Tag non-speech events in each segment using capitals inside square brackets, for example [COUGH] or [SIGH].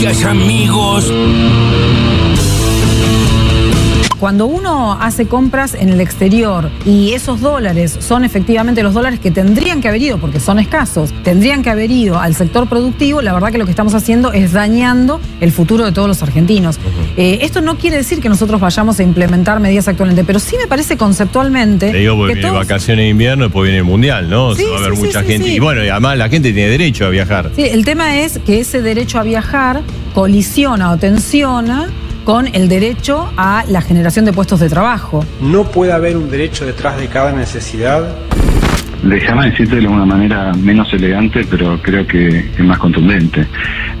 Gracias amigos. Cuando uno hace compras en el exterior y esos dólares son efectivamente los dólares que tendrían que haber ido, porque son escasos, tendrían que haber ido al sector productivo, la verdad que lo que estamos haciendo es dañando el futuro de todos los argentinos. Eh, esto no quiere decir que nosotros vayamos a implementar medidas actualmente, pero sí me parece conceptualmente. Te digo, porque que viene todos- vacaciones de invierno, después viene el mundial, ¿no? Sí, va a sí, mucha sí, gente. Y bueno, y además la gente tiene derecho a viajar. Sí, el tema es que ese derecho a viajar colisiona o tensiona con el derecho a la generación de puestos de trabajo. No puede haber un derecho detrás de cada necesidad. Déjame decirte de una manera menos elegante, pero creo que, que más contundente.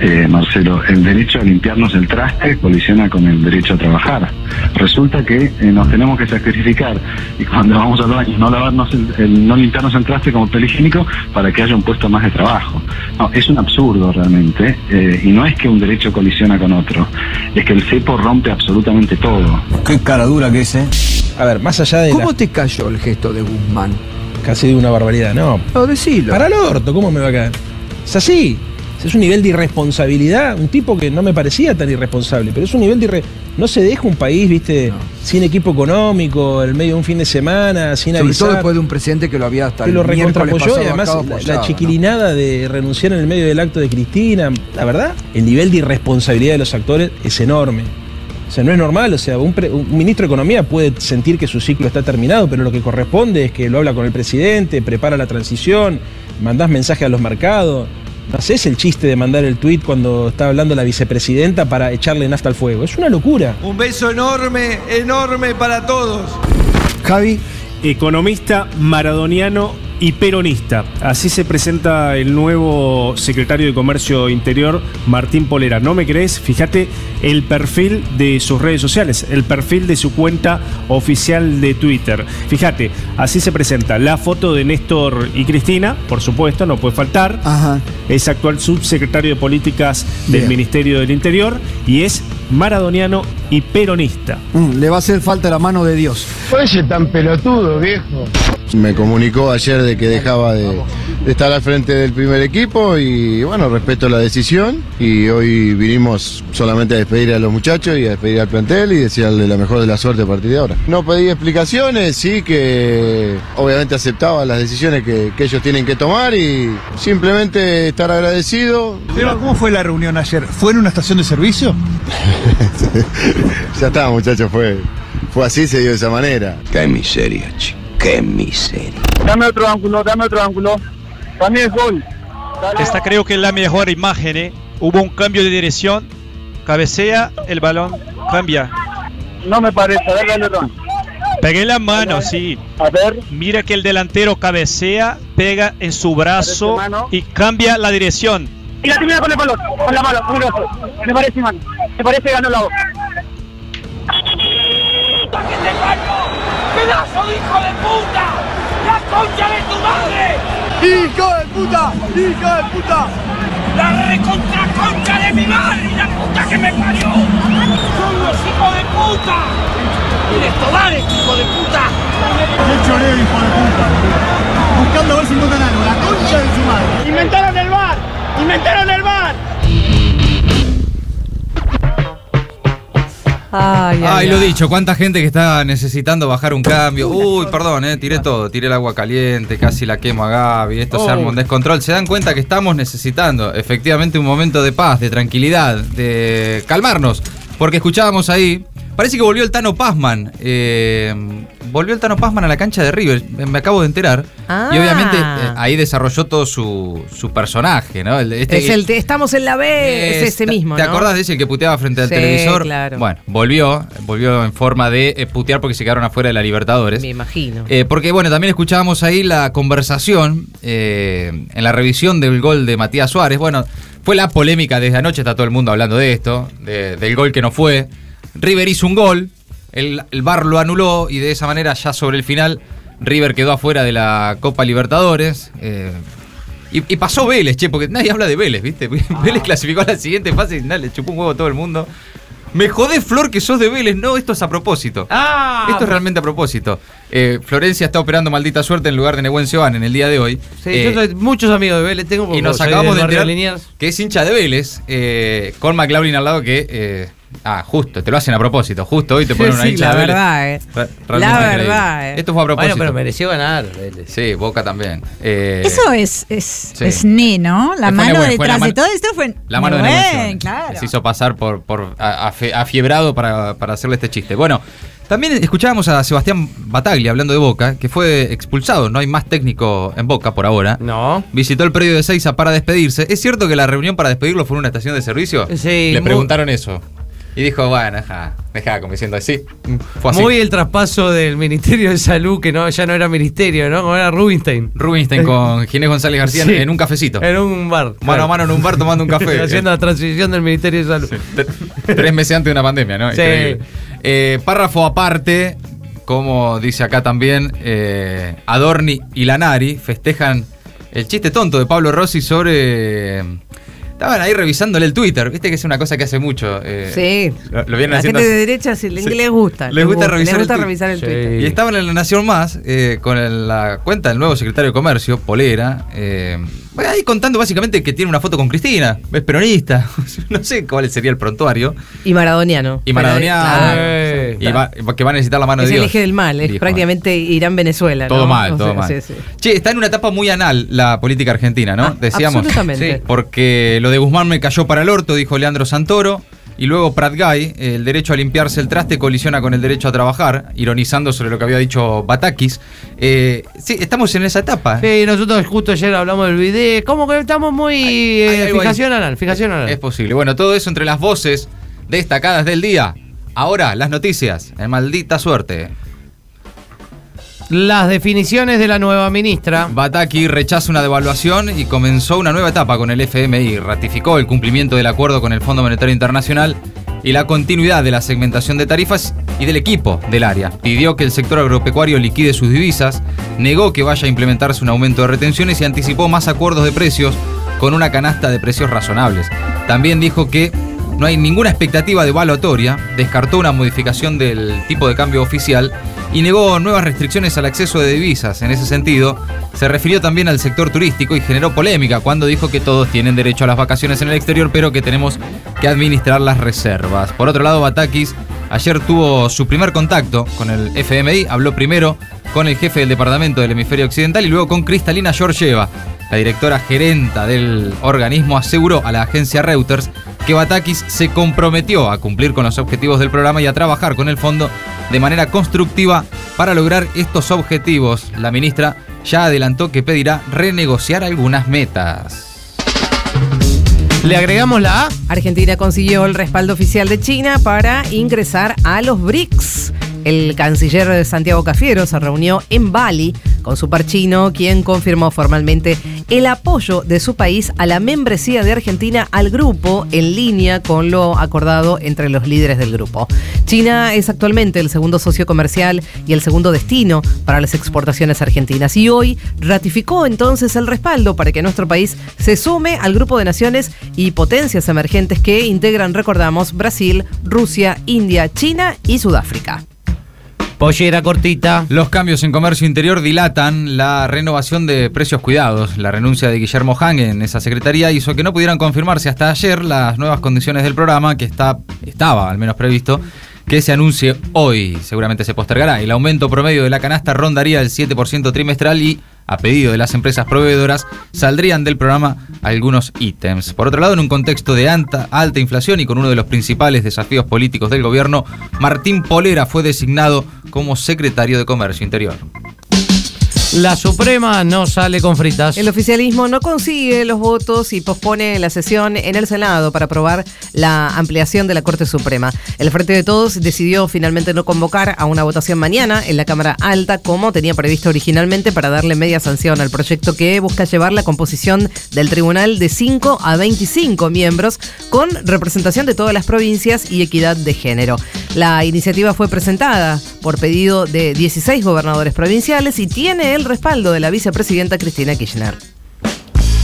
Eh, Marcelo, el derecho a limpiarnos el traste colisiona con el derecho a trabajar. Resulta que eh, nos tenemos que sacrificar y cuando [LAUGHS] vamos al baño no lavarnos el, el- no limpiarnos el traste como papel higiénico para que haya un puesto más de trabajo. No, es un absurdo realmente eh, y no es que un derecho colisiona con otro, es que el cepo rompe absolutamente todo. Qué cara dura que es, ¿eh? A ver, más allá de ¿Cómo la- te cayó el gesto de Guzmán? Casi de una barbaridad, no. No, decilo. Para el orto, ¿cómo me va a caer? Es así. Es un nivel de irresponsabilidad, un tipo que no me parecía tan irresponsable, pero es un nivel de irre- No se deja un país, viste, sin equipo económico, en el medio de un fin de semana, sin Sobre avisar. todo después de un presidente que lo había hasta que el lo recontrapoyó y además la- chiquilinada de renunciar en el medio del acto de Cristina. La verdad, el nivel de irresponsabilidad de los actores es enorme. O sea, no es normal, o sea, un, pre- un ministro de Economía puede sentir que su ciclo está terminado, pero lo que corresponde es que lo habla con el presidente, prepara la transición, mandás mensaje a los mercados. No haces el chiste de mandar el tuit cuando está hablando la vicepresidenta para echarle nafta al fuego. Es una locura. Un beso enorme, enorme para todos. Javi, Economista maradoniano y peronista. Así se presenta el nuevo secretario de Comercio Interior, Martín Polera. ¿No me crees? Fíjate el perfil de sus redes sociales, el perfil de su cuenta oficial de Twitter. Fíjate, así se presenta la foto de Néstor y Cristina, por supuesto, no puede faltar. Ajá. Es actual subsecretario de Políticas del Bien. Ministerio del Interior y es maradoniano y peronista. mm, le va a hacer falta la mano de Dios. Oye, tan pelotudo, viejo. Me comunicó ayer de que dejaba de, de estar al frente del primer equipo y bueno, respeto la decisión y hoy vinimos solamente a despedir a los muchachos y a despedir al plantel y desearle la mejor de la suerte a partir de ahora. No pedí explicaciones, sí que obviamente aceptaba las decisiones que, que ellos tienen que tomar y simplemente estar agradecido. ¿Cómo fue la reunión ayer? ¿Fue en una estación de servicio? [LAUGHS] ya está muchachos, fue, fue así, se dio de esa manera. Qué miseria, chico. Qué miseria. Dame otro ángulo, dame otro ángulo. También es gol. Esta creo que es la mejor imagen. ¿eh? Hubo un cambio de dirección, cabecea, el balón cambia. No me parece, a ver, dale otro. Pegué la mano, sí. A ver. Mira que el delantero cabecea, pega en su brazo mano. y cambia la dirección. Y la termina con el balón, con la mano, muy grosso. Me parece, man. Me parece que ganó la voz. ¡Pedazo de hijo de puta! ¡La concha de tu madre! ¡Hijo de puta! ¡Hijo de puta! ¡La recontra concha de mi madre! ¡La puta que me parió! ¡Son los hijos de puta! ¡Mire, Tobares, hijo de puta! ¡Qué choreo, hijo de puta! Buscando a ver si encuentran algo. La concha de su madre. ¡Inventaron el bar! ¡Inventaron el Ay, Ay, lo dicho, cuánta gente que está necesitando bajar un cambio. Uy, perdón, eh, tiré todo, tiré el agua caliente, casi la quemo a Gaby, esto se Oh. arma un descontrol. Se dan cuenta que estamos necesitando efectivamente un momento de paz, de tranquilidad, de calmarnos. Porque escuchábamos ahí, parece que volvió el Tano Pazman. eh, volvió el Tano Pazman a la cancha de River, me acabo de enterar. Ah. Y obviamente eh, ahí desarrolló todo su, su personaje, ¿no? Este- es el, estamos en la B, es ese ¿Te- mismo, ¿Te ¿no? acordás de ese el que puteaba frente al Sí, televisor? claro. Bueno, volvió, volvió en forma de eh, putear porque se quedaron afuera de la Libertadores. Me imagino. Eh, porque bueno, también escuchábamos ahí la conversación eh, en la revisión del gol de Matías Suárez. Bueno, fue la polémica desde anoche, está todo el mundo hablando de esto, de- del gol que no fue. River hizo un gol, el, el VAR lo anuló y de esa manera ya sobre el final River quedó afuera de la Copa Libertadores. eh, y, y pasó Vélez, che, porque nadie habla de Vélez, ¿viste? [LAUGHS] Vélez clasificó a la siguiente fase y nada, le chupó un huevo a todo el mundo. Me jodés, Flor, que sos de Vélez. No, esto es a propósito. Ah, Esto es realmente a propósito. Eh, Florencia está operando maldita suerte en lugar de Nehuen Van en el día de hoy. Sí, Eh, yo soy- muchos amigos de Vélez tengo y nos acabamos de enterar que es hincha de Vélez, eh, con McLaurin al lado que... eh, ah, justo, te lo hacen a propósito. Justo hoy te [LAUGHS] ponen una Sí, hincha la de Vélez. verdad, eh. Re- La increíble. verdad, eh. Esto fue a propósito. Bueno, pero mereció ganar Vélez. Sí, Boca también. Eh, Eso es, es, sí. es Ne, ¿no? La mano la detrás man- de todo esto fue La mano de Nehuen, claro. Se hizo pasar por, por a- afiebrado para, para hacerle este chiste. Bueno, también escuchábamos a Sebastián Bataglia hablando de Boca, que fue expulsado. No hay más técnico en Boca por ahora. No. Visitó el predio de Seiza para despedirse. ¿Es cierto que la reunión para despedirlo fue en una estación de servicio? Sí, Le preguntaron eso. Y dijo, bueno, deja, deja, como diciendo así. Fue así. Muy el traspaso del Ministerio de Salud, que no, ya no era ministerio, ¿no? Como era Rubinstein. Rubinstein con Ginés González García Sí. en un cafecito. En un bar. Mano a mano en un bar tomando un café. [LAUGHS] Haciendo la transición del Ministerio de Salud. Tres meses antes de una pandemia, ¿no? Sí. Eh, párrafo aparte, como dice acá también, eh, Adorni y Lanari festejan el chiste tonto de Pablo Rossi sobre. Estaban ahí revisándole el Twitter, viste que es una cosa que hace mucho. eh, Sí. Lo, lo vienen La haciendo gente de derecha sí, le- Sí. les gusta. Les gusta revisar les el gusta tuit. revisar el Sí. Twitter. Y estaban en La Nación Más eh, con el- la cuenta del nuevo secretario de Comercio, Polera. eh, bueno, ahí contando básicamente que tiene una foto con Cristina, es peronista. [LAUGHS] no sé cuál sería el prontuario. Y maradoniano. Y maradoniano. Claro. Eh, Y va- que va a necesitar la mano Es de el Dios. eje del mal, es dijo. prácticamente Irán-Venezuela. Todo ¿no? mal, O todo sea, mal. sí, sí. Che, está en una etapa muy anal la política argentina, ¿no? Ah, Decíamos. absolutamente. Sí, porque lo de Guzmán me cayó para el orto, dijo Leandro Santoro. Y luego Prat Guy, el derecho a limpiarse el traste colisiona con el derecho a trabajar, ironizando sobre lo que había dicho Batakis. Eh, sí, estamos en esa etapa. Sí, nosotros justo ayer hablamos del video. Como que estamos muy. hay eh, ahí. fijación anal, fijación anal. Es posible. Bueno, todo eso entre las voces destacadas del día. Ahora, las noticias. En maldita suerte. Las definiciones de la nueva ministra. Bataki rechaza una devaluación y comenzó una nueva etapa con el FMI. Ratificó el cumplimiento del acuerdo con el Fondo Monetario Internacional y la continuidad de la segmentación de tarifas y del equipo del área. Pidió que el sector agropecuario liquide sus divisas, negó que vaya a implementarse un aumento de retenciones y anticipó más acuerdos de precios con una canasta de precios razonables. También dijo que no hay ninguna expectativa devaluatoria, descartó una modificación del tipo de cambio oficial y negó nuevas restricciones al acceso de divisas. En ese sentido, se refirió también al sector turístico y generó polémica cuando dijo que todos tienen derecho a las vacaciones en el exterior, pero que tenemos que administrar las reservas. Por otro lado, Batakis ayer tuvo su primer contacto con el FMI, habló primero con el jefe del departamento del hemisferio occidental y luego con Cristalina Georgieva. La directora gerenta del organismo aseguró a la agencia Reuters que Batakis se comprometió a cumplir con los objetivos del programa y a trabajar con el fondo de manera constructiva para lograr estos objetivos. La ministra ya adelantó que pedirá renegociar algunas metas. Le agregamos la A. Argentina consiguió el respaldo oficial de China para ingresar a los BRICS. El canciller Santiago Cafiero se reunió en Bali con su par chino, quien confirmó formalmente el apoyo de su país a la membresía de Argentina al grupo en línea con lo acordado entre los líderes del grupo. China es actualmente el segundo socio comercial y el segundo destino para las exportaciones argentinas y hoy ratificó entonces el respaldo para que nuestro país se sume al grupo de naciones y potencias emergentes que integran, recordamos, Brasil, Rusia, India, China y Sudáfrica. Pollera cortita. Los cambios en comercio interior dilatan la renovación de precios cuidados. La renuncia de Guillermo Hang en esa secretaría hizo que no pudieran confirmarse hasta ayer las nuevas condiciones del programa que está, estaba al menos previsto que se anuncie hoy. Seguramente se postergará. El aumento promedio de la canasta rondaría el 7% trimestral y, a pedido de las empresas proveedoras, saldrían del programa algunos ítems. Por otro lado, en un contexto de alta, alta inflación y con uno de los principales desafíos políticos del gobierno, Martín Polera fue designado como secretario de Comercio Interior. La Suprema no sale con fritas. El oficialismo no consigue los votos y pospone la sesión en el Senado para aprobar la ampliación de la Corte Suprema. El Frente de Todos decidió finalmente no convocar a una votación mañana en la Cámara Alta como tenía previsto originalmente para darle media sanción al proyecto que busca llevar la composición del tribunal de 5 a 25 miembros con representación de todas las provincias y equidad de género. La iniciativa fue presentada por pedido de 16 gobernadores provinciales y tiene el respaldo de la vicepresidenta Cristina Kirchner.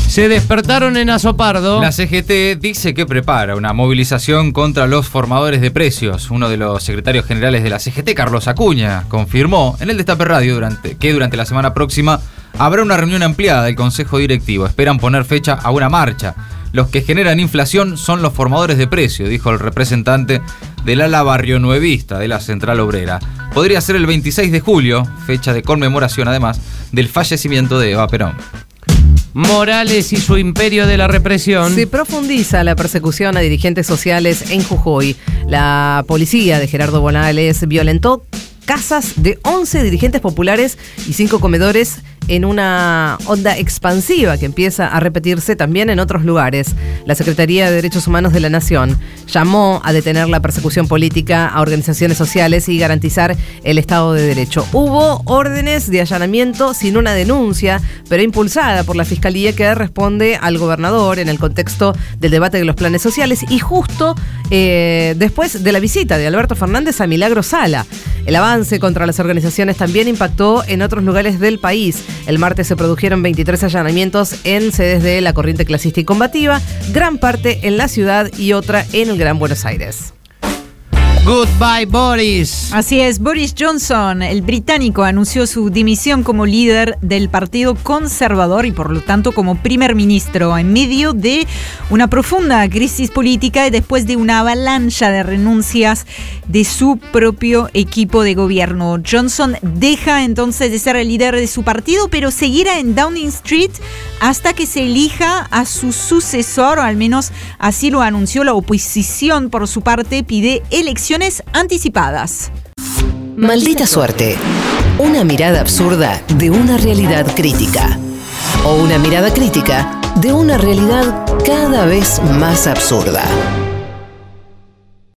Se despertaron en Azopardo. La CGT dice que prepara una movilización contra los formadores de precios. Uno de los secretarios generales de la CGT, Carlos Acuña, confirmó en el Destape Radio durante, que durante la semana próxima habrá una reunión ampliada del Consejo Directivo. Esperan poner fecha a una marcha. Los que generan inflación son los formadores de precios, dijo el representante del ala barrio nuevista de la Central Obrera. Podría ser el 26 de julio, fecha de conmemoración además del fallecimiento de Eva Perón. Morales y su imperio de la represión. Se profundiza la persecución a dirigentes sociales en Jujuy. La policía de Gerardo Morales violentó casas de 11 dirigentes populares y 5 comedores en una onda expansiva que empieza a repetirse también en otros lugares. La Secretaría de Derechos Humanos de la Nación llamó a detener la persecución política a organizaciones sociales y garantizar el Estado de Derecho. Hubo órdenes de allanamiento sin una denuncia, pero impulsada por la Fiscalía que responde al gobernador en el contexto del debate de los planes sociales y justo eh, después de la visita de Alberto Fernández a Milagro Sala. El avance contra las organizaciones también impactó en otros lugares del país. El martes se produjeron 23 allanamientos en sedes de la corriente clasista y combativa, gran parte en la ciudad y otra en el Gran Buenos Aires. Goodbye, Boris. Así es, Boris Johnson, el británico, anunció su dimisión como líder del Partido Conservador y por lo tanto como primer ministro en medio de una profunda crisis política y después de una avalancha de renuncias de su propio equipo de gobierno. Johnson deja entonces de ser el líder de su partido, pero seguirá en Downing Street hasta que se elija a su sucesor, o al menos así lo anunció la oposición por su parte, pide elecciones anticipadas. Maldita suerte. Una mirada absurda de una realidad crítica. O una mirada crítica de una realidad cada vez más absurda.